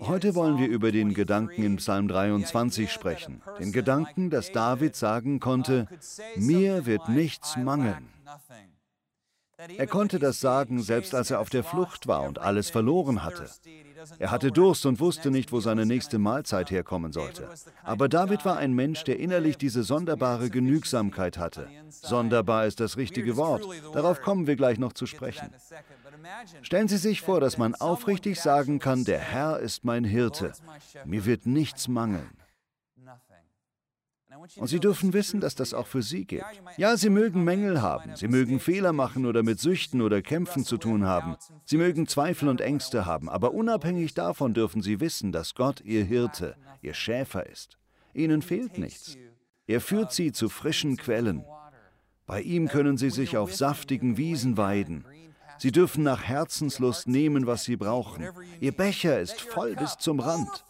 Heute wollen wir über den Gedanken in Psalm 23 sprechen. Den Gedanken, dass David sagen konnte, mir wird nichts mangeln. Er konnte das sagen, selbst als er auf der Flucht war und alles verloren hatte. Er hatte Durst und wusste nicht, wo seine nächste Mahlzeit herkommen sollte. Aber David war ein Mensch, der innerlich diese sonderbare Genügsamkeit hatte. Sonderbar ist das richtige Wort. Darauf kommen wir gleich noch zu sprechen. Stellen Sie sich vor, dass man aufrichtig sagen kann, der Herr ist mein Hirte. Mir wird nichts mangeln. Und Sie dürfen wissen, dass das auch für Sie gilt. Ja, Sie mögen Mängel haben, Sie mögen Fehler machen oder mit Süchten oder Kämpfen zu tun haben. Sie mögen Zweifel und Ängste haben, aber unabhängig davon dürfen Sie wissen, dass Gott Ihr Hirte, Ihr Schäfer ist. Ihnen fehlt nichts. Er führt Sie zu frischen Quellen. Bei ihm können Sie sich auf saftigen Wiesen weiden. Sie dürfen nach Herzenslust nehmen, was Sie brauchen. Ihr Becher ist voll bis zum Rand.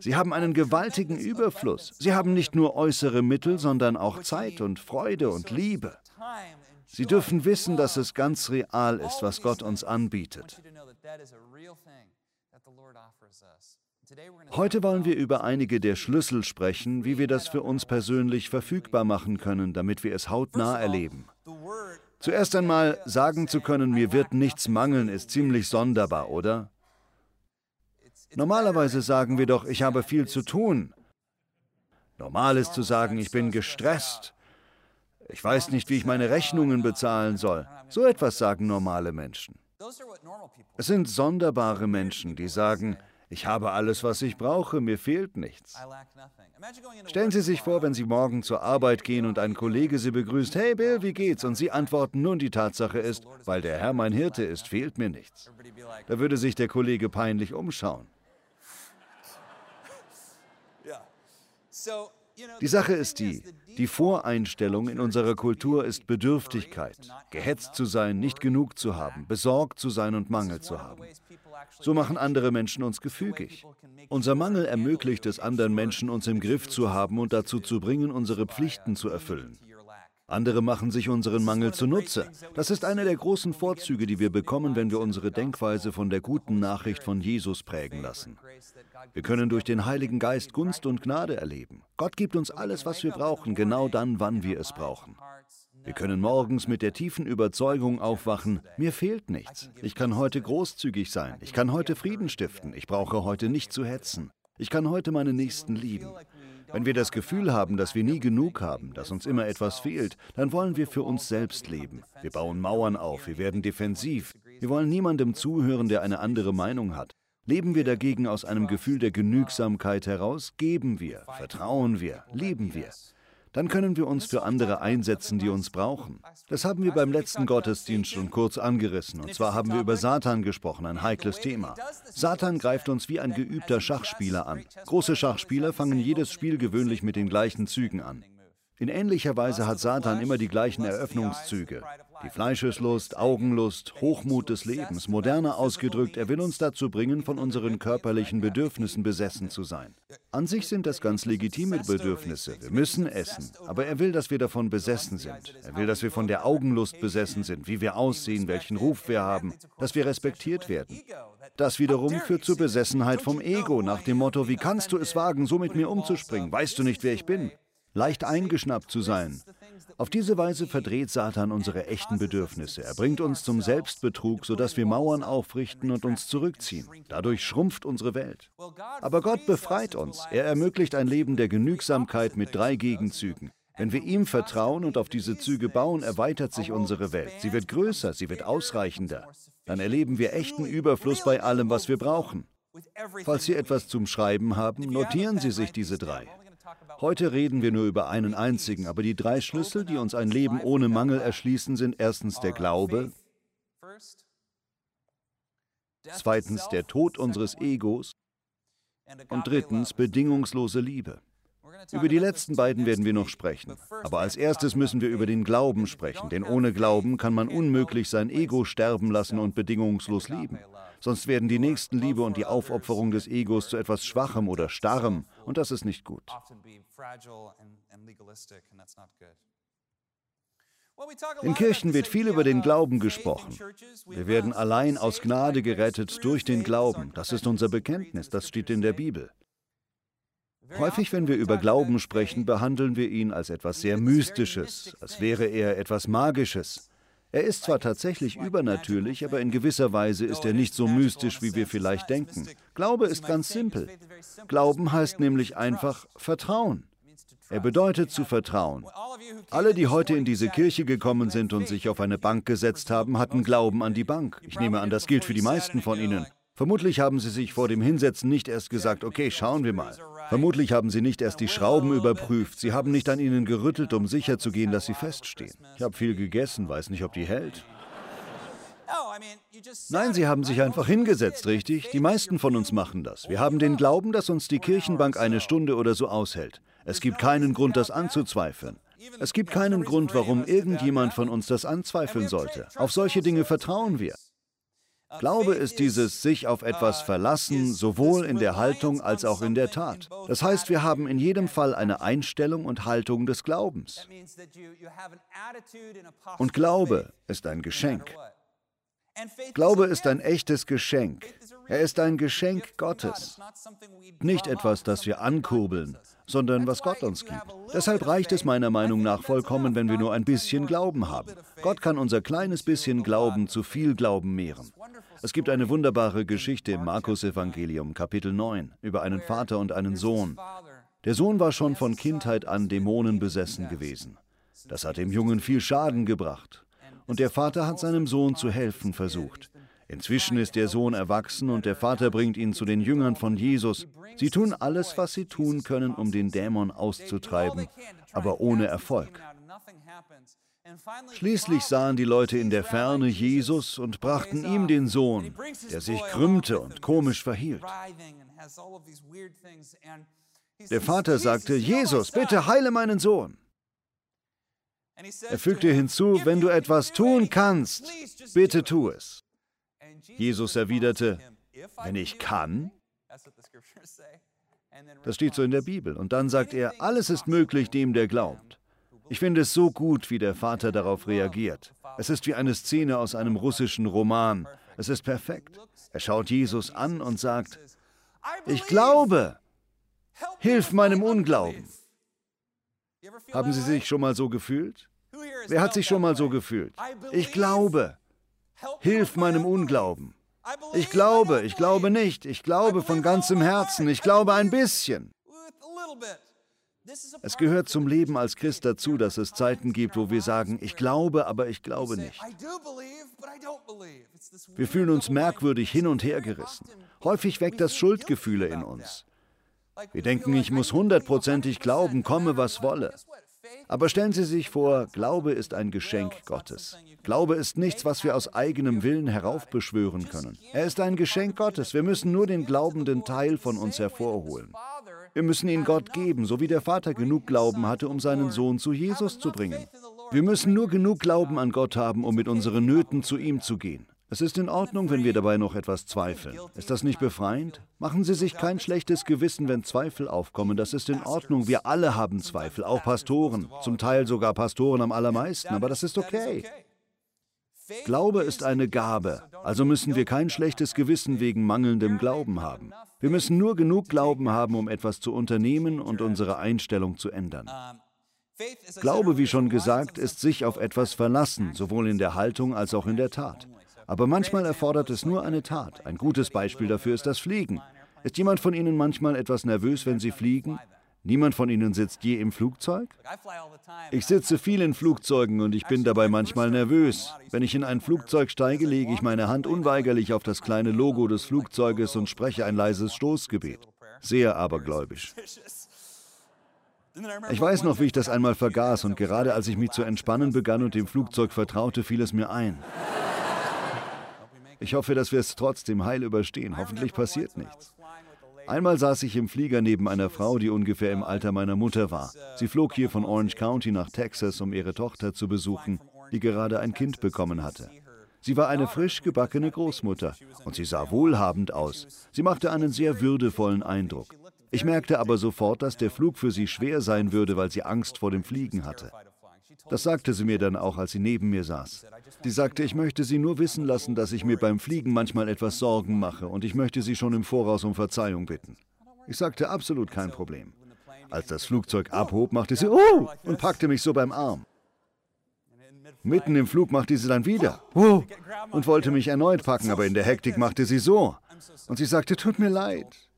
Sie haben einen gewaltigen Überfluss. Sie haben nicht nur äußere Mittel, sondern auch Zeit und Freude und Liebe. Sie dürfen wissen, dass es ganz real ist, was Gott uns anbietet. Heute wollen wir über einige der Schlüssel sprechen, wie wir das für uns persönlich verfügbar machen können, damit wir es hautnah erleben. Zuerst einmal sagen zu können, mir wird nichts mangeln, ist ziemlich sonderbar, oder? Normalerweise sagen wir doch, ich habe viel zu tun. Normal ist zu sagen, ich bin gestresst. Ich weiß nicht, wie ich meine Rechnungen bezahlen soll. So etwas sagen normale Menschen. Es sind sonderbare Menschen, die sagen, ich habe alles, was ich brauche, mir fehlt nichts. Stellen Sie sich vor, wenn Sie morgen zur Arbeit gehen und ein Kollege Sie begrüßt, hey Bill, wie geht's? Und Sie antworten, nun die Tatsache ist, weil der Herr mein Hirte ist, fehlt mir nichts. Da würde sich der Kollege peinlich umschauen. Die Sache ist die, die Voreinstellung in unserer Kultur ist Bedürftigkeit, gehetzt zu sein, nicht genug zu haben, besorgt zu sein und Mangel zu haben. So machen andere Menschen uns gefügig. Unser Mangel ermöglicht es anderen Menschen, uns im Griff zu haben und dazu zu bringen, unsere Pflichten zu erfüllen. Andere machen sich unseren Mangel zunutze. Das ist einer der großen Vorzüge, die wir bekommen, wenn wir unsere Denkweise von der guten Nachricht von Jesus prägen lassen. Wir können durch den Heiligen Geist Gunst und Gnade erleben. Gott gibt uns alles, was wir brauchen, genau dann, wann wir es brauchen. Wir können morgens mit der tiefen Überzeugung aufwachen, mir fehlt nichts. Ich kann heute großzügig sein. Ich kann heute Frieden stiften. Ich brauche heute nicht zu hetzen. Ich kann heute meine Nächsten lieben. Wenn wir das Gefühl haben, dass wir nie genug haben, dass uns immer etwas fehlt, dann wollen wir für uns selbst leben. Wir bauen Mauern auf, wir werden defensiv. Wir wollen niemandem zuhören, der eine andere Meinung hat. Leben wir dagegen aus einem Gefühl der Genügsamkeit heraus, geben wir, vertrauen wir, lieben wir dann können wir uns für andere einsetzen, die uns brauchen. Das haben wir beim letzten Gottesdienst schon kurz angerissen. Und zwar haben wir über Satan gesprochen, ein heikles Thema. Satan greift uns wie ein geübter Schachspieler an. Große Schachspieler fangen jedes Spiel gewöhnlich mit den gleichen Zügen an. In ähnlicher Weise hat Satan immer die gleichen Eröffnungszüge. Die Fleischeslust, Augenlust, Hochmut des Lebens, moderner ausgedrückt, er will uns dazu bringen, von unseren körperlichen Bedürfnissen besessen zu sein. An sich sind das ganz legitime Bedürfnisse. Wir müssen essen. Aber er will, dass wir davon besessen sind. Er will, dass wir von der Augenlust besessen sind, wie wir aussehen, welchen Ruf wir haben, dass wir respektiert werden. Das wiederum führt zur Besessenheit vom Ego, nach dem Motto, wie kannst du es wagen, so mit mir umzuspringen? Weißt du nicht, wer ich bin? leicht eingeschnappt zu sein. Auf diese Weise verdreht Satan unsere echten Bedürfnisse. Er bringt uns zum Selbstbetrug, sodass wir Mauern aufrichten und uns zurückziehen. Dadurch schrumpft unsere Welt. Aber Gott befreit uns. Er ermöglicht ein Leben der Genügsamkeit mit drei Gegenzügen. Wenn wir ihm vertrauen und auf diese Züge bauen, erweitert sich unsere Welt. Sie wird größer, sie wird ausreichender. Dann erleben wir echten Überfluss bei allem, was wir brauchen. Falls Sie etwas zum Schreiben haben, notieren Sie sich diese drei. Heute reden wir nur über einen einzigen, aber die drei Schlüssel, die uns ein Leben ohne Mangel erschließen, sind erstens der Glaube, zweitens der Tod unseres Egos und drittens bedingungslose Liebe. Über die letzten beiden werden wir noch sprechen. Aber als erstes müssen wir über den Glauben sprechen, denn ohne Glauben kann man unmöglich sein Ego sterben lassen und bedingungslos lieben. Sonst werden die Nächstenliebe und die Aufopferung des Egos zu etwas Schwachem oder Starrem, und das ist nicht gut. In Kirchen wird viel über den Glauben gesprochen. Wir werden allein aus Gnade gerettet durch den Glauben. Das ist unser Bekenntnis, das steht in der Bibel. Häufig, wenn wir über Glauben sprechen, behandeln wir ihn als etwas sehr Mystisches, als wäre er etwas Magisches. Er ist zwar tatsächlich übernatürlich, aber in gewisser Weise ist er nicht so mystisch, wie wir vielleicht denken. Glaube ist ganz simpel. Glauben heißt nämlich einfach Vertrauen. Er bedeutet zu vertrauen. Alle, die heute in diese Kirche gekommen sind und sich auf eine Bank gesetzt haben, hatten Glauben an die Bank. Ich nehme an, das gilt für die meisten von ihnen. Vermutlich haben sie sich vor dem Hinsetzen nicht erst gesagt, okay, schauen wir mal. Vermutlich haben sie nicht erst die Schrauben überprüft. Sie haben nicht an ihnen gerüttelt, um sicherzugehen, dass sie feststehen. Ich habe viel gegessen, weiß nicht, ob die hält. Nein, sie haben sich einfach hingesetzt, richtig? Die meisten von uns machen das. Wir haben den Glauben, dass uns die Kirchenbank eine Stunde oder so aushält. Es gibt keinen Grund, das anzuzweifeln. Es gibt keinen Grund, warum irgendjemand von uns das anzweifeln sollte. Auf solche Dinge vertrauen wir. Glaube ist dieses sich auf etwas verlassen, sowohl in der Haltung als auch in der Tat. Das heißt, wir haben in jedem Fall eine Einstellung und Haltung des Glaubens. Und Glaube ist ein Geschenk. Glaube ist ein echtes Geschenk. Er ist ein Geschenk Gottes. Nicht etwas, das wir ankurbeln, sondern was Gott uns gibt. Deshalb reicht es meiner Meinung nach vollkommen, wenn wir nur ein bisschen Glauben haben. Gott kann unser kleines bisschen Glauben zu viel Glauben mehren. Es gibt eine wunderbare Geschichte im Markus-Evangelium, Kapitel 9, über einen Vater und einen Sohn. Der Sohn war schon von Kindheit an Dämonen besessen gewesen. Das hat dem Jungen viel Schaden gebracht. Und der Vater hat seinem Sohn zu helfen versucht. Inzwischen ist der Sohn erwachsen und der Vater bringt ihn zu den Jüngern von Jesus. Sie tun alles, was sie tun können, um den Dämon auszutreiben, aber ohne Erfolg. Schließlich sahen die Leute in der Ferne Jesus und brachten ihm den Sohn, der sich krümmte und komisch verhielt. Der Vater sagte, Jesus, bitte heile meinen Sohn. Er fügte hinzu, wenn du etwas tun kannst, bitte tu es. Jesus erwiderte, wenn ich kann, das steht so in der Bibel. Und dann sagt er, alles ist möglich dem, der glaubt. Ich finde es so gut, wie der Vater darauf reagiert. Es ist wie eine Szene aus einem russischen Roman. Es ist perfekt. Er schaut Jesus an und sagt, ich glaube, hilf meinem Unglauben. Haben Sie sich schon mal so gefühlt? Wer hat sich schon mal so gefühlt? Ich glaube, hilf meinem Unglauben. Ich glaube, ich glaube nicht, ich glaube von ganzem Herzen, ich glaube ein bisschen. Es gehört zum Leben als Christ dazu, dass es Zeiten gibt, wo wir sagen, ich glaube, aber ich glaube nicht. Wir fühlen uns merkwürdig hin und her gerissen. Häufig weckt das Schuldgefühle in uns. Wir denken, ich muss hundertprozentig glauben, komme was wolle. Aber stellen Sie sich vor, Glaube ist ein Geschenk Gottes. Glaube ist nichts, was wir aus eigenem Willen heraufbeschwören können. Er ist ein Geschenk Gottes. Wir müssen nur den glaubenden Teil von uns hervorholen. Wir müssen ihn Gott geben, so wie der Vater genug Glauben hatte, um seinen Sohn zu Jesus zu bringen. Wir müssen nur genug Glauben an Gott haben, um mit unseren Nöten zu ihm zu gehen. Es ist in Ordnung, wenn wir dabei noch etwas zweifeln. Ist das nicht befreiend? Machen Sie sich kein schlechtes Gewissen, wenn Zweifel aufkommen. Das ist in Ordnung. Wir alle haben Zweifel, auch Pastoren. Zum Teil sogar Pastoren am allermeisten, aber das ist okay. Glaube ist eine Gabe, also müssen wir kein schlechtes Gewissen wegen mangelndem Glauben haben. Wir müssen nur genug Glauben haben, um etwas zu unternehmen und unsere Einstellung zu ändern. Glaube, wie schon gesagt, ist sich auf etwas verlassen, sowohl in der Haltung als auch in der Tat. Aber manchmal erfordert es nur eine Tat. Ein gutes Beispiel dafür ist das Fliegen. Ist jemand von Ihnen manchmal etwas nervös, wenn Sie fliegen? Niemand von Ihnen sitzt je im Flugzeug? Ich sitze viel in Flugzeugen und ich bin dabei manchmal nervös. Wenn ich in ein Flugzeug steige, lege ich meine Hand unweigerlich auf das kleine Logo des Flugzeuges und spreche ein leises Stoßgebet. Sehr abergläubisch. Ich weiß noch, wie ich das einmal vergaß und gerade als ich mich zu entspannen begann und dem Flugzeug vertraute, fiel es mir ein. Ich hoffe, dass wir es trotzdem heil überstehen. Hoffentlich passiert nichts. Einmal saß ich im Flieger neben einer Frau, die ungefähr im Alter meiner Mutter war. Sie flog hier von Orange County nach Texas, um ihre Tochter zu besuchen, die gerade ein Kind bekommen hatte. Sie war eine frisch gebackene Großmutter und sie sah wohlhabend aus. Sie machte einen sehr würdevollen Eindruck. Ich merkte aber sofort, dass der Flug für sie schwer sein würde, weil sie Angst vor dem Fliegen hatte. Das sagte sie mir dann auch, als sie neben mir saß. Sie sagte, ich möchte Sie nur wissen lassen, dass ich mir beim Fliegen manchmal etwas Sorgen mache und ich möchte Sie schon im Voraus um Verzeihung bitten. Ich sagte, absolut kein Problem. Als das Flugzeug abhob, machte sie Oh und packte mich so beim Arm. Mitten im Flug machte sie dann wieder Oh und wollte mich erneut packen, aber in der Hektik machte sie so. Und sie sagte, tut mir leid.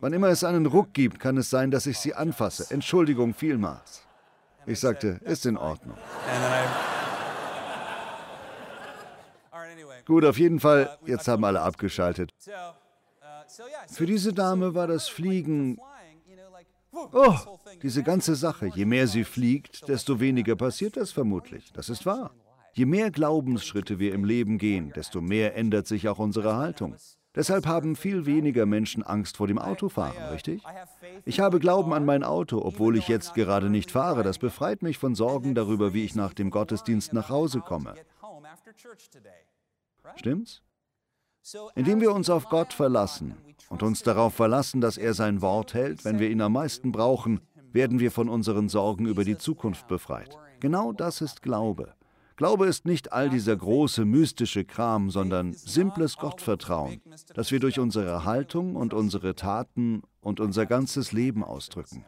Wann immer es einen Ruck gibt, kann es sein, dass ich sie anfasse. Entschuldigung vielmals. Ich sagte, ist in Ordnung. Gut, auf jeden Fall, jetzt haben alle abgeschaltet. Für diese Dame war das Fliegen Oh, diese ganze Sache, je mehr sie fliegt, desto weniger passiert das vermutlich. Das ist wahr. Je mehr Glaubensschritte wir im Leben gehen, desto mehr ändert sich auch unsere Haltung. Deshalb haben viel weniger Menschen Angst vor dem Autofahren, richtig? Ich habe Glauben an mein Auto, obwohl ich jetzt gerade nicht fahre. Das befreit mich von Sorgen darüber, wie ich nach dem Gottesdienst nach Hause komme. Stimmt's? Indem wir uns auf Gott verlassen und uns darauf verlassen, dass er sein Wort hält, wenn wir ihn am meisten brauchen, werden wir von unseren Sorgen über die Zukunft befreit. Genau das ist Glaube. Glaube ist nicht all dieser große mystische Kram, sondern simples Gottvertrauen, das wir durch unsere Haltung und unsere Taten und unser ganzes Leben ausdrücken.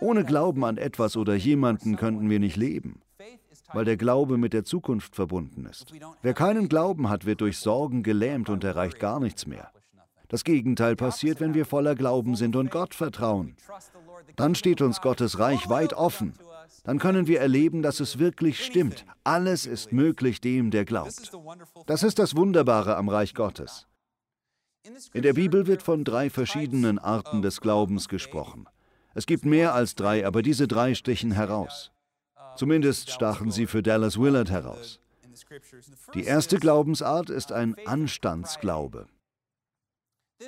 Ohne Glauben an etwas oder jemanden könnten wir nicht leben weil der Glaube mit der Zukunft verbunden ist. Wer keinen Glauben hat, wird durch Sorgen gelähmt und erreicht gar nichts mehr. Das Gegenteil passiert, wenn wir voller Glauben sind und Gott vertrauen. Dann steht uns Gottes Reich weit offen. Dann können wir erleben, dass es wirklich stimmt. Alles ist möglich dem, der glaubt. Das ist das Wunderbare am Reich Gottes. In der Bibel wird von drei verschiedenen Arten des Glaubens gesprochen. Es gibt mehr als drei, aber diese drei stechen heraus. Zumindest stachen sie für Dallas Willard heraus. Die erste Glaubensart ist ein Anstandsglaube.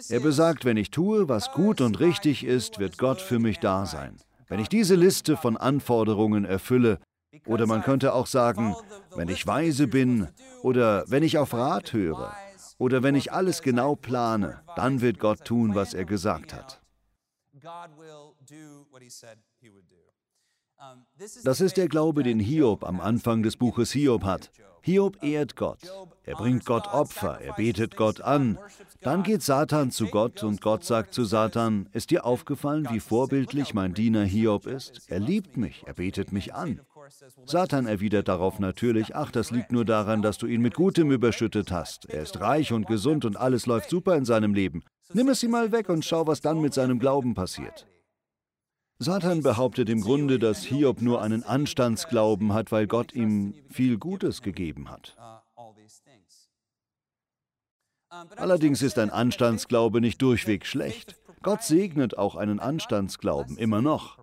Er besagt, wenn ich tue, was gut und richtig ist, wird Gott für mich da sein. Wenn ich diese Liste von Anforderungen erfülle, oder man könnte auch sagen, wenn ich weise bin, oder wenn ich auf Rat höre, oder wenn ich alles genau plane, dann wird Gott tun, was er gesagt hat. Das ist der Glaube, den Hiob am Anfang des Buches Hiob hat. Hiob ehrt Gott. Er bringt Gott Opfer, er betet Gott an. Dann geht Satan zu Gott und Gott sagt zu Satan, ist dir aufgefallen, wie vorbildlich mein Diener Hiob ist? Er liebt mich, er betet mich an. Satan erwidert darauf natürlich, ach, das liegt nur daran, dass du ihn mit Gutem überschüttet hast. Er ist reich und gesund und alles läuft super in seinem Leben. Nimm es ihm mal weg und schau, was dann mit seinem Glauben passiert. Satan behauptet im Grunde, dass Hiob nur einen Anstandsglauben hat, weil Gott ihm viel Gutes gegeben hat. Allerdings ist ein Anstandsglaube nicht durchweg schlecht. Gott segnet auch einen Anstandsglauben immer noch.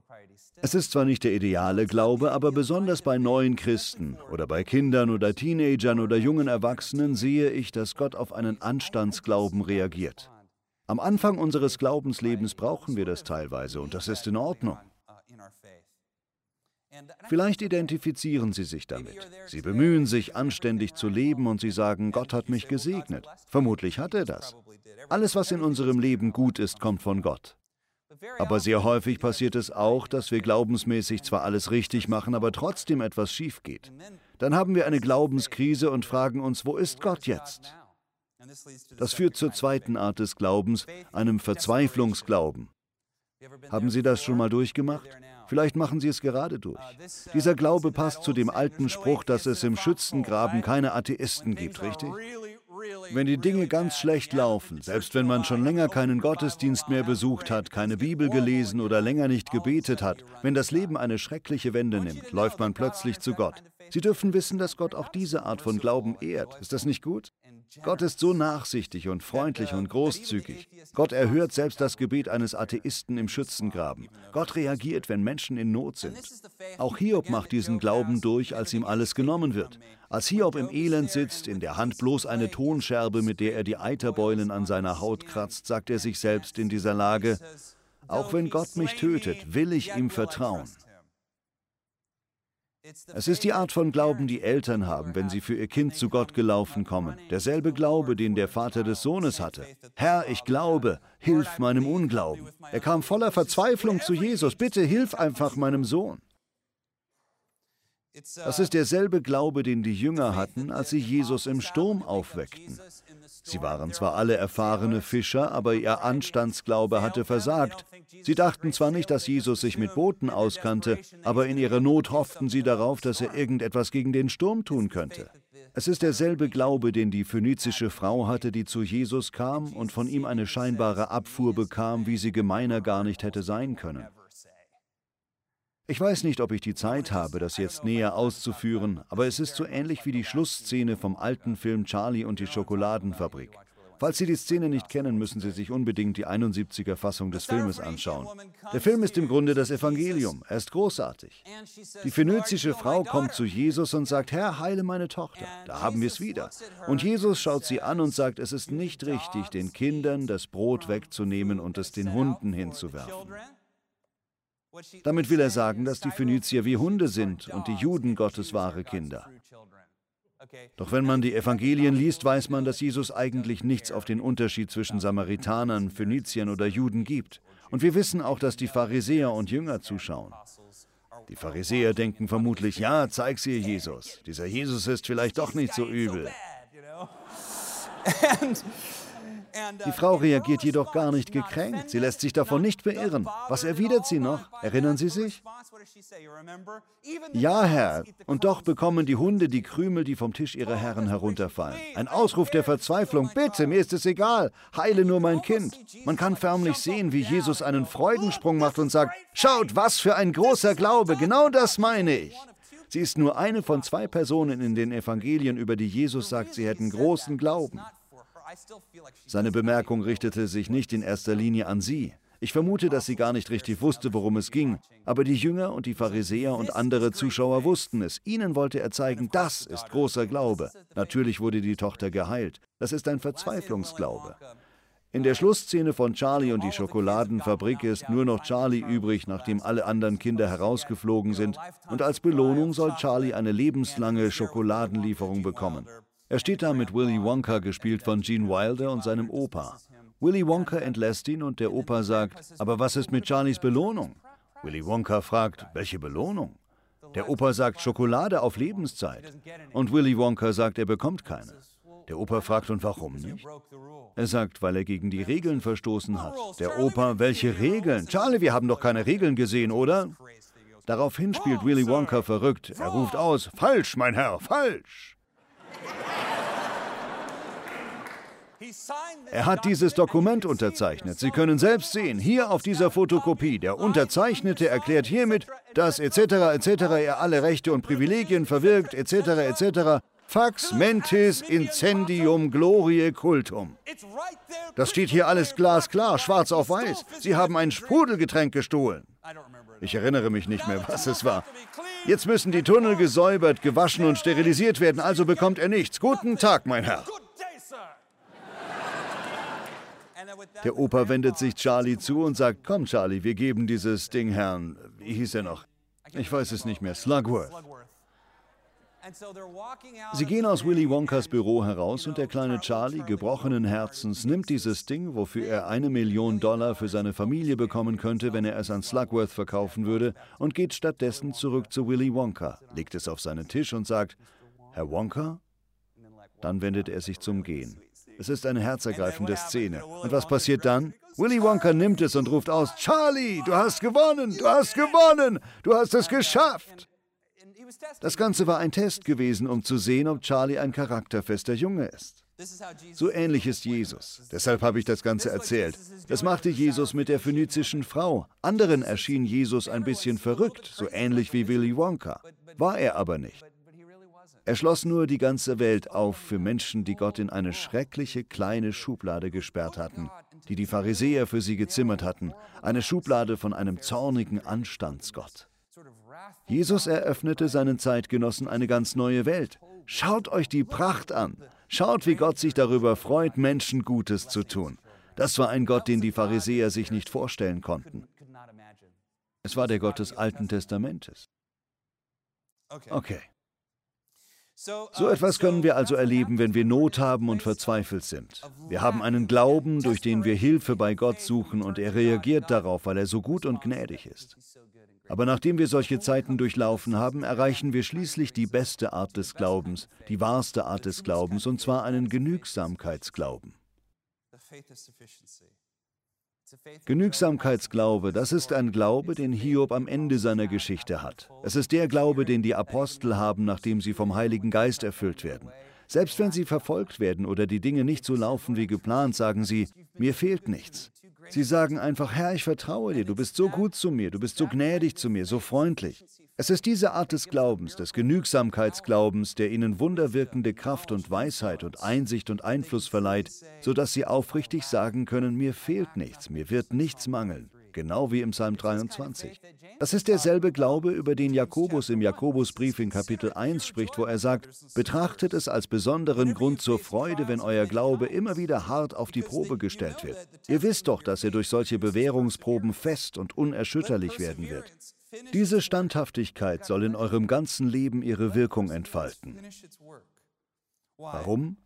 Es ist zwar nicht der ideale Glaube, aber besonders bei neuen Christen oder bei Kindern oder Teenagern oder jungen Erwachsenen sehe ich, dass Gott auf einen Anstandsglauben reagiert. Am Anfang unseres Glaubenslebens brauchen wir das teilweise und das ist in Ordnung. Vielleicht identifizieren Sie sich damit. Sie bemühen sich, anständig zu leben und Sie sagen, Gott hat mich gesegnet. Vermutlich hat er das. Alles, was in unserem Leben gut ist, kommt von Gott. Aber sehr häufig passiert es auch, dass wir glaubensmäßig zwar alles richtig machen, aber trotzdem etwas schief geht. Dann haben wir eine Glaubenskrise und fragen uns, wo ist Gott jetzt? Das führt zur zweiten Art des Glaubens, einem Verzweiflungsglauben. Haben Sie das schon mal durchgemacht? Vielleicht machen Sie es gerade durch. Dieser Glaube passt zu dem alten Spruch, dass es im Schützengraben keine Atheisten gibt, richtig? Wenn die Dinge ganz schlecht laufen, selbst wenn man schon länger keinen Gottesdienst mehr besucht hat, keine Bibel gelesen oder länger nicht gebetet hat, wenn das Leben eine schreckliche Wende nimmt, läuft man plötzlich zu Gott. Sie dürfen wissen, dass Gott auch diese Art von Glauben ehrt. Ist das nicht gut? Gott ist so nachsichtig und freundlich und großzügig. Gott erhört selbst das Gebet eines Atheisten im Schützengraben. Gott reagiert, wenn Menschen in Not sind. Auch Hiob macht diesen Glauben durch, als ihm alles genommen wird. Als Hiob im Elend sitzt, in der Hand bloß eine Tonscherbe, mit der er die Eiterbeulen an seiner Haut kratzt, sagt er sich selbst in dieser Lage, auch wenn Gott mich tötet, will ich ihm vertrauen. Es ist die Art von Glauben, die Eltern haben, wenn sie für ihr Kind zu Gott gelaufen kommen. Derselbe Glaube, den der Vater des Sohnes hatte. Herr, ich glaube, hilf meinem Unglauben. Er kam voller Verzweiflung zu Jesus. Bitte hilf einfach meinem Sohn. Das ist derselbe Glaube, den die Jünger hatten, als sie Jesus im Sturm aufweckten. Sie waren zwar alle erfahrene Fischer, aber ihr Anstandsglaube hatte versagt. Sie dachten zwar nicht, dass Jesus sich mit Booten auskannte, aber in ihrer Not hofften sie darauf, dass er irgendetwas gegen den Sturm tun könnte. Es ist derselbe Glaube, den die phönizische Frau hatte, die zu Jesus kam und von ihm eine scheinbare Abfuhr bekam, wie sie gemeiner gar nicht hätte sein können. Ich weiß nicht, ob ich die Zeit habe, das jetzt näher auszuführen, aber es ist so ähnlich wie die Schlussszene vom alten Film Charlie und die Schokoladenfabrik. Falls Sie die Szene nicht kennen, müssen Sie sich unbedingt die 71er Fassung des Filmes anschauen. Der Film ist im Grunde das Evangelium. Er ist großartig. Die phönizische Frau kommt zu Jesus und sagt, Herr, heile meine Tochter. Da haben wir es wieder. Und Jesus schaut sie an und sagt, es ist nicht richtig, den Kindern das Brot wegzunehmen und es den Hunden hinzuwerfen. Damit will er sagen, dass die Phönizier wie Hunde sind und die Juden Gottes wahre Kinder. Doch wenn man die Evangelien liest, weiß man, dass Jesus eigentlich nichts auf den Unterschied zwischen Samaritanern, Phöniziern oder Juden gibt. Und wir wissen auch, dass die Pharisäer und Jünger zuschauen. Die Pharisäer denken vermutlich, ja, zeig sie Jesus. Dieser Jesus ist vielleicht doch nicht so übel. Die Frau reagiert jedoch gar nicht gekränkt. Sie lässt sich davon nicht beirren. Was erwidert sie noch? Erinnern Sie sich? Ja, Herr. Und doch bekommen die Hunde die Krümel, die vom Tisch ihrer Herren herunterfallen. Ein Ausruf der Verzweiflung. Bitte, mir ist es egal. Heile nur mein Kind. Man kann förmlich sehen, wie Jesus einen Freudensprung macht und sagt, schaut, was für ein großer Glaube. Genau das meine ich. Sie ist nur eine von zwei Personen in den Evangelien, über die Jesus sagt, sie hätten großen Glauben. Seine Bemerkung richtete sich nicht in erster Linie an sie. Ich vermute, dass sie gar nicht richtig wusste, worum es ging. Aber die Jünger und die Pharisäer und andere Zuschauer wussten es. Ihnen wollte er zeigen, das ist großer Glaube. Natürlich wurde die Tochter geheilt. Das ist ein Verzweiflungsglaube. In der Schlussszene von Charlie und die Schokoladenfabrik ist nur noch Charlie übrig, nachdem alle anderen Kinder herausgeflogen sind. Und als Belohnung soll Charlie eine lebenslange Schokoladenlieferung bekommen. Er steht da mit Willy Wonka, gespielt von Gene Wilder und seinem Opa. Willy Wonka entlässt ihn und der Opa sagt, aber was ist mit Charlies Belohnung? Willy Wonka fragt, welche Belohnung? Der Opa sagt Schokolade auf Lebenszeit. Und Willy Wonka sagt, er bekommt keine. Der Opa fragt, und warum nicht? Er sagt, weil er gegen die Regeln verstoßen hat. Der Opa, welche Regeln? Charlie, wir haben doch keine Regeln gesehen, oder? Daraufhin spielt Willy Wonka verrückt. Er ruft aus, falsch, mein Herr, falsch. Er hat dieses Dokument unterzeichnet. Sie können selbst sehen, hier auf dieser Fotokopie, der Unterzeichnete erklärt hiermit, dass etc. etc. er alle Rechte und Privilegien verwirkt etc. etc. Fax mentis incendium gloriae cultum. Das steht hier alles glasklar, schwarz auf weiß. Sie haben ein Sprudelgetränk gestohlen. Ich erinnere mich nicht mehr, was es war. Jetzt müssen die Tunnel gesäubert, gewaschen und sterilisiert werden, also bekommt er nichts. Guten Tag, mein Herr. Der Opa wendet sich Charlie zu und sagt, komm Charlie, wir geben dieses Ding Herrn, wie hieß er noch? Ich weiß es nicht mehr, Slugworth. Sie gehen aus Willy Wonkas Büro heraus und der kleine Charlie, gebrochenen Herzens, nimmt dieses Ding, wofür er eine Million Dollar für seine Familie bekommen könnte, wenn er es an Slugworth verkaufen würde, und geht stattdessen zurück zu Willy Wonka, legt es auf seinen Tisch und sagt, Herr Wonka? Dann wendet er sich zum Gehen. Es ist eine herzergreifende Szene. Und was passiert dann? Willy Wonka nimmt es und ruft aus, Charlie, du hast gewonnen, du hast gewonnen, du hast es geschafft. Das Ganze war ein Test gewesen, um zu sehen, ob Charlie ein charakterfester Junge ist. So ähnlich ist Jesus. Deshalb habe ich das Ganze erzählt. Das machte Jesus mit der phönizischen Frau. Anderen erschien Jesus ein bisschen verrückt, so ähnlich wie Willy Wonka. War er aber nicht. Er schloss nur die ganze Welt auf für Menschen, die Gott in eine schreckliche kleine Schublade gesperrt hatten, die die Pharisäer für sie gezimmert hatten, eine Schublade von einem zornigen Anstandsgott. Jesus eröffnete seinen Zeitgenossen eine ganz neue Welt. Schaut euch die Pracht an. Schaut, wie Gott sich darüber freut, Menschen Gutes zu tun. Das war ein Gott, den die Pharisäer sich nicht vorstellen konnten. Es war der Gott des Alten Testamentes. Okay. So etwas können wir also erleben, wenn wir Not haben und verzweifelt sind. Wir haben einen Glauben, durch den wir Hilfe bei Gott suchen und er reagiert darauf, weil er so gut und gnädig ist. Aber nachdem wir solche Zeiten durchlaufen haben, erreichen wir schließlich die beste Art des Glaubens, die wahrste Art des Glaubens, und zwar einen Genügsamkeitsglauben. Genügsamkeitsglaube, das ist ein Glaube, den Hiob am Ende seiner Geschichte hat. Es ist der Glaube, den die Apostel haben, nachdem sie vom Heiligen Geist erfüllt werden. Selbst wenn sie verfolgt werden oder die Dinge nicht so laufen wie geplant, sagen sie, mir fehlt nichts. Sie sagen einfach, Herr, ich vertraue dir, du bist so gut zu mir, du bist so gnädig zu mir, so freundlich. Es ist diese Art des Glaubens, des Genügsamkeitsglaubens, der ihnen wunderwirkende Kraft und Weisheit und Einsicht und Einfluss verleiht, sodass sie aufrichtig sagen können, mir fehlt nichts, mir wird nichts mangeln genau wie im Psalm 23. Das ist derselbe Glaube, über den Jakobus im Jakobusbrief in Kapitel 1 spricht, wo er sagt, betrachtet es als besonderen Grund zur Freude, wenn euer Glaube immer wieder hart auf die Probe gestellt wird. Ihr wisst doch, dass er durch solche Bewährungsproben fest und unerschütterlich werden wird. Diese Standhaftigkeit soll in eurem ganzen Leben ihre Wirkung entfalten. Warum?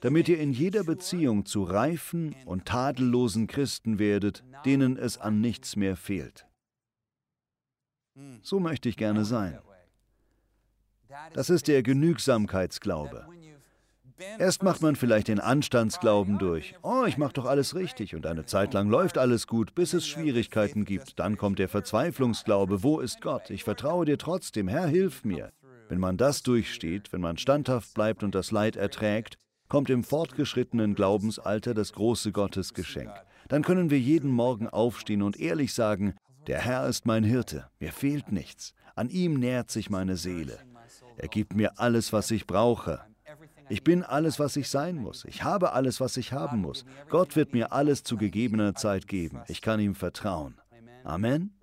Damit ihr in jeder Beziehung zu reifen und tadellosen Christen werdet, denen es an nichts mehr fehlt. So möchte ich gerne sein. Das ist der Genügsamkeitsglaube. Erst macht man vielleicht den Anstandsglauben durch. Oh, ich mache doch alles richtig und eine Zeit lang läuft alles gut, bis es Schwierigkeiten gibt. Dann kommt der Verzweiflungsglaube. Wo ist Gott? Ich vertraue dir trotzdem. Herr, hilf mir. Wenn man das durchsteht, wenn man standhaft bleibt und das Leid erträgt, kommt im fortgeschrittenen Glaubensalter das große Gottesgeschenk. Dann können wir jeden Morgen aufstehen und ehrlich sagen, der Herr ist mein Hirte, mir fehlt nichts, an ihm nährt sich meine Seele. Er gibt mir alles, was ich brauche. Ich bin alles, was ich sein muss. Ich habe alles, was ich haben muss. Gott wird mir alles zu gegebener Zeit geben. Ich kann ihm vertrauen. Amen.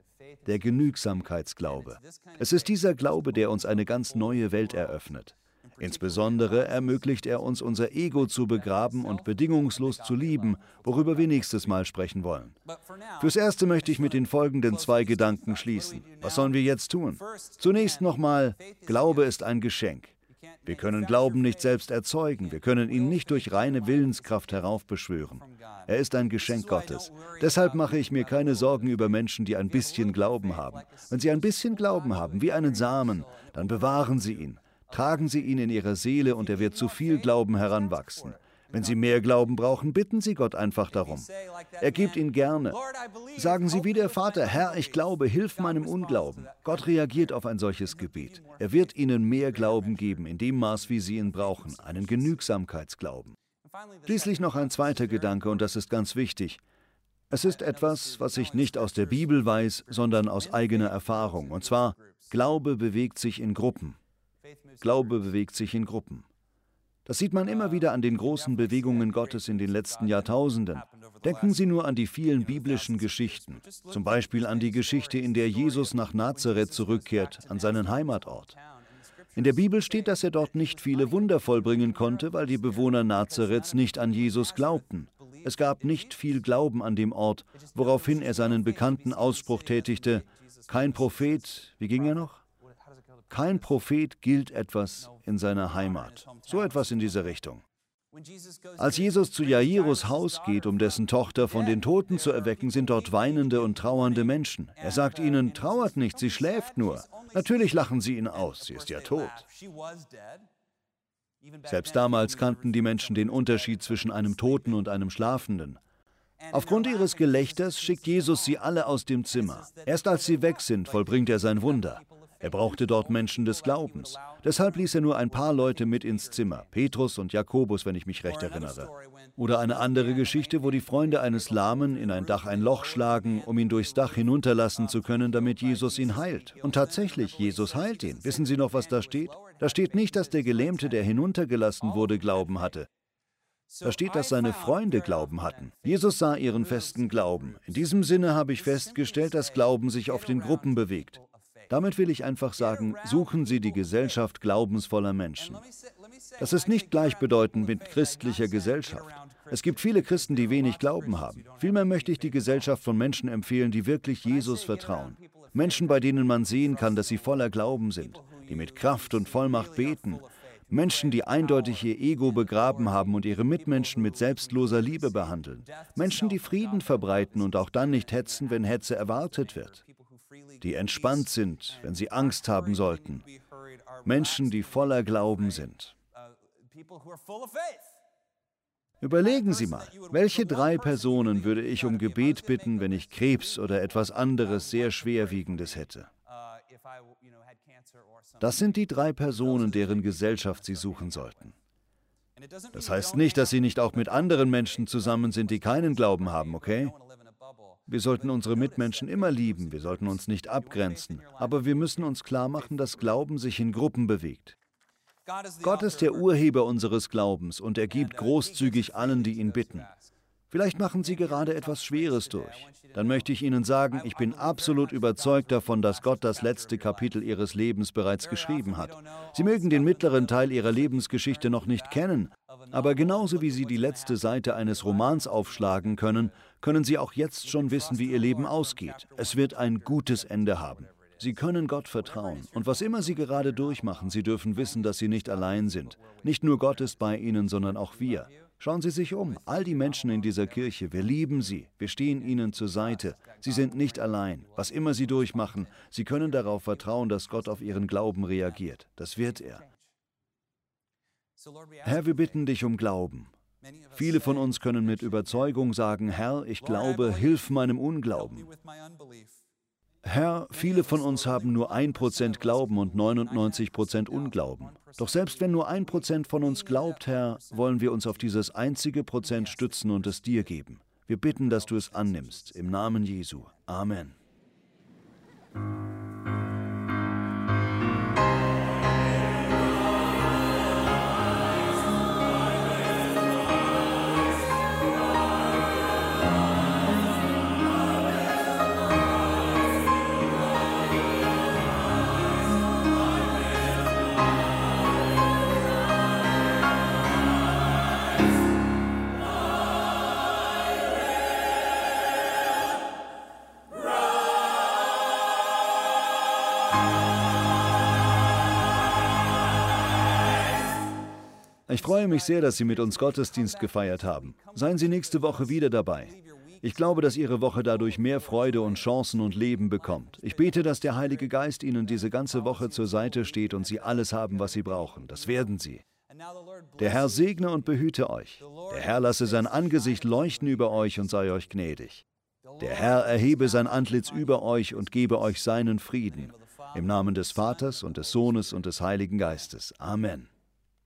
Der Genügsamkeitsglaube. Es ist dieser Glaube, der uns eine ganz neue Welt eröffnet. Insbesondere ermöglicht er uns, unser Ego zu begraben und bedingungslos zu lieben, worüber wir nächstes Mal sprechen wollen. Fürs Erste möchte ich mit den folgenden zwei Gedanken schließen. Was sollen wir jetzt tun? Zunächst nochmal, Glaube ist ein Geschenk. Wir können Glauben nicht selbst erzeugen, wir können ihn nicht durch reine Willenskraft heraufbeschwören. Er ist ein Geschenk Gottes. Deshalb mache ich mir keine Sorgen über Menschen, die ein bisschen Glauben haben. Wenn sie ein bisschen Glauben haben, wie einen Samen, dann bewahren sie ihn. Tragen Sie ihn in Ihrer Seele und er wird zu viel Glauben heranwachsen. Wenn Sie mehr Glauben brauchen, bitten Sie Gott einfach darum. Er gibt ihn gerne. Sagen Sie wie der Vater, Herr, ich glaube, hilf meinem Unglauben. Gott reagiert auf ein solches Gebet. Er wird Ihnen mehr Glauben geben, in dem Maß, wie Sie ihn brauchen, einen Genügsamkeitsglauben. Schließlich noch ein zweiter Gedanke, und das ist ganz wichtig. Es ist etwas, was ich nicht aus der Bibel weiß, sondern aus eigener Erfahrung. Und zwar, Glaube bewegt sich in Gruppen. Glaube bewegt sich in Gruppen. Das sieht man immer wieder an den großen Bewegungen Gottes in den letzten Jahrtausenden. Denken Sie nur an die vielen biblischen Geschichten, zum Beispiel an die Geschichte, in der Jesus nach Nazareth zurückkehrt, an seinen Heimatort. In der Bibel steht, dass er dort nicht viele Wunder vollbringen konnte, weil die Bewohner Nazareths nicht an Jesus glaubten. Es gab nicht viel Glauben an dem Ort, woraufhin er seinen bekannten Ausspruch tätigte, kein Prophet, wie ging er noch? Kein Prophet gilt etwas in seiner Heimat. So etwas in dieser Richtung. Als Jesus zu Jairus Haus geht, um dessen Tochter von den Toten zu erwecken, sind dort weinende und trauernde Menschen. Er sagt ihnen, trauert nicht, sie schläft nur. Natürlich lachen sie ihn aus, sie ist ja tot. Selbst damals kannten die Menschen den Unterschied zwischen einem Toten und einem Schlafenden. Aufgrund ihres Gelächters schickt Jesus sie alle aus dem Zimmer. Erst als sie weg sind, vollbringt er sein Wunder. Er brauchte dort Menschen des Glaubens. Deshalb ließ er nur ein paar Leute mit ins Zimmer, Petrus und Jakobus, wenn ich mich recht erinnere. Oder eine andere Geschichte, wo die Freunde eines Lahmen in ein Dach ein Loch schlagen, um ihn durchs Dach hinunterlassen zu können, damit Jesus ihn heilt. Und tatsächlich, Jesus heilt ihn. Wissen Sie noch, was da steht? Da steht nicht, dass der Gelähmte, der hinuntergelassen wurde, Glauben hatte. Da steht, dass seine Freunde Glauben hatten. Jesus sah ihren festen Glauben. In diesem Sinne habe ich festgestellt, dass Glauben sich auf den Gruppen bewegt. Damit will ich einfach sagen, suchen Sie die Gesellschaft glaubensvoller Menschen. Das ist nicht gleichbedeutend mit christlicher Gesellschaft. Es gibt viele Christen, die wenig Glauben haben. Vielmehr möchte ich die Gesellschaft von Menschen empfehlen, die wirklich Jesus vertrauen. Menschen, bei denen man sehen kann, dass sie voller Glauben sind, die mit Kraft und Vollmacht beten. Menschen, die eindeutig ihr Ego begraben haben und ihre Mitmenschen mit selbstloser Liebe behandeln. Menschen, die Frieden verbreiten und auch dann nicht hetzen, wenn Hetze erwartet wird. Die entspannt sind, wenn sie Angst haben sollten. Menschen, die voller Glauben sind. Überlegen Sie mal, welche drei Personen würde ich um Gebet bitten, wenn ich Krebs oder etwas anderes sehr Schwerwiegendes hätte? Das sind die drei Personen, deren Gesellschaft Sie suchen sollten. Das heißt nicht, dass Sie nicht auch mit anderen Menschen zusammen sind, die keinen Glauben haben, okay? Wir sollten unsere Mitmenschen immer lieben, wir sollten uns nicht abgrenzen, aber wir müssen uns klar machen, dass Glauben sich in Gruppen bewegt. Gott ist der Urheber unseres Glaubens und er gibt großzügig allen, die ihn bitten. Vielleicht machen Sie gerade etwas Schweres durch. Dann möchte ich Ihnen sagen, ich bin absolut überzeugt davon, dass Gott das letzte Kapitel Ihres Lebens bereits geschrieben hat. Sie mögen den mittleren Teil Ihrer Lebensgeschichte noch nicht kennen, aber genauso wie Sie die letzte Seite eines Romans aufschlagen können, können Sie auch jetzt schon wissen, wie Ihr Leben ausgeht. Es wird ein gutes Ende haben. Sie können Gott vertrauen. Und was immer Sie gerade durchmachen, Sie dürfen wissen, dass Sie nicht allein sind. Nicht nur Gott ist bei Ihnen, sondern auch wir. Schauen Sie sich um, all die Menschen in dieser Kirche, wir lieben sie, wir stehen ihnen zur Seite. Sie sind nicht allein. Was immer sie durchmachen, sie können darauf vertrauen, dass Gott auf ihren Glauben reagiert. Das wird er. Herr, wir bitten dich um Glauben. Viele von uns können mit Überzeugung sagen, Herr, ich glaube, hilf meinem Unglauben. Herr, viele von uns haben nur ein Prozent Glauben und 99 Prozent Unglauben. Doch selbst wenn nur ein Prozent von uns glaubt, Herr, wollen wir uns auf dieses einzige Prozent stützen und es dir geben. Wir bitten, dass du es annimmst. Im Namen Jesu. Amen. Ich freue mich sehr, dass Sie mit uns Gottesdienst gefeiert haben. Seien Sie nächste Woche wieder dabei. Ich glaube, dass Ihre Woche dadurch mehr Freude und Chancen und Leben bekommt. Ich bete, dass der Heilige Geist Ihnen diese ganze Woche zur Seite steht und Sie alles haben, was Sie brauchen. Das werden Sie. Der Herr segne und behüte euch. Der Herr lasse sein Angesicht leuchten über euch und sei euch gnädig. Der Herr erhebe sein Antlitz über euch und gebe euch seinen Frieden. Im Namen des Vaters und des Sohnes und des Heiligen Geistes. Amen.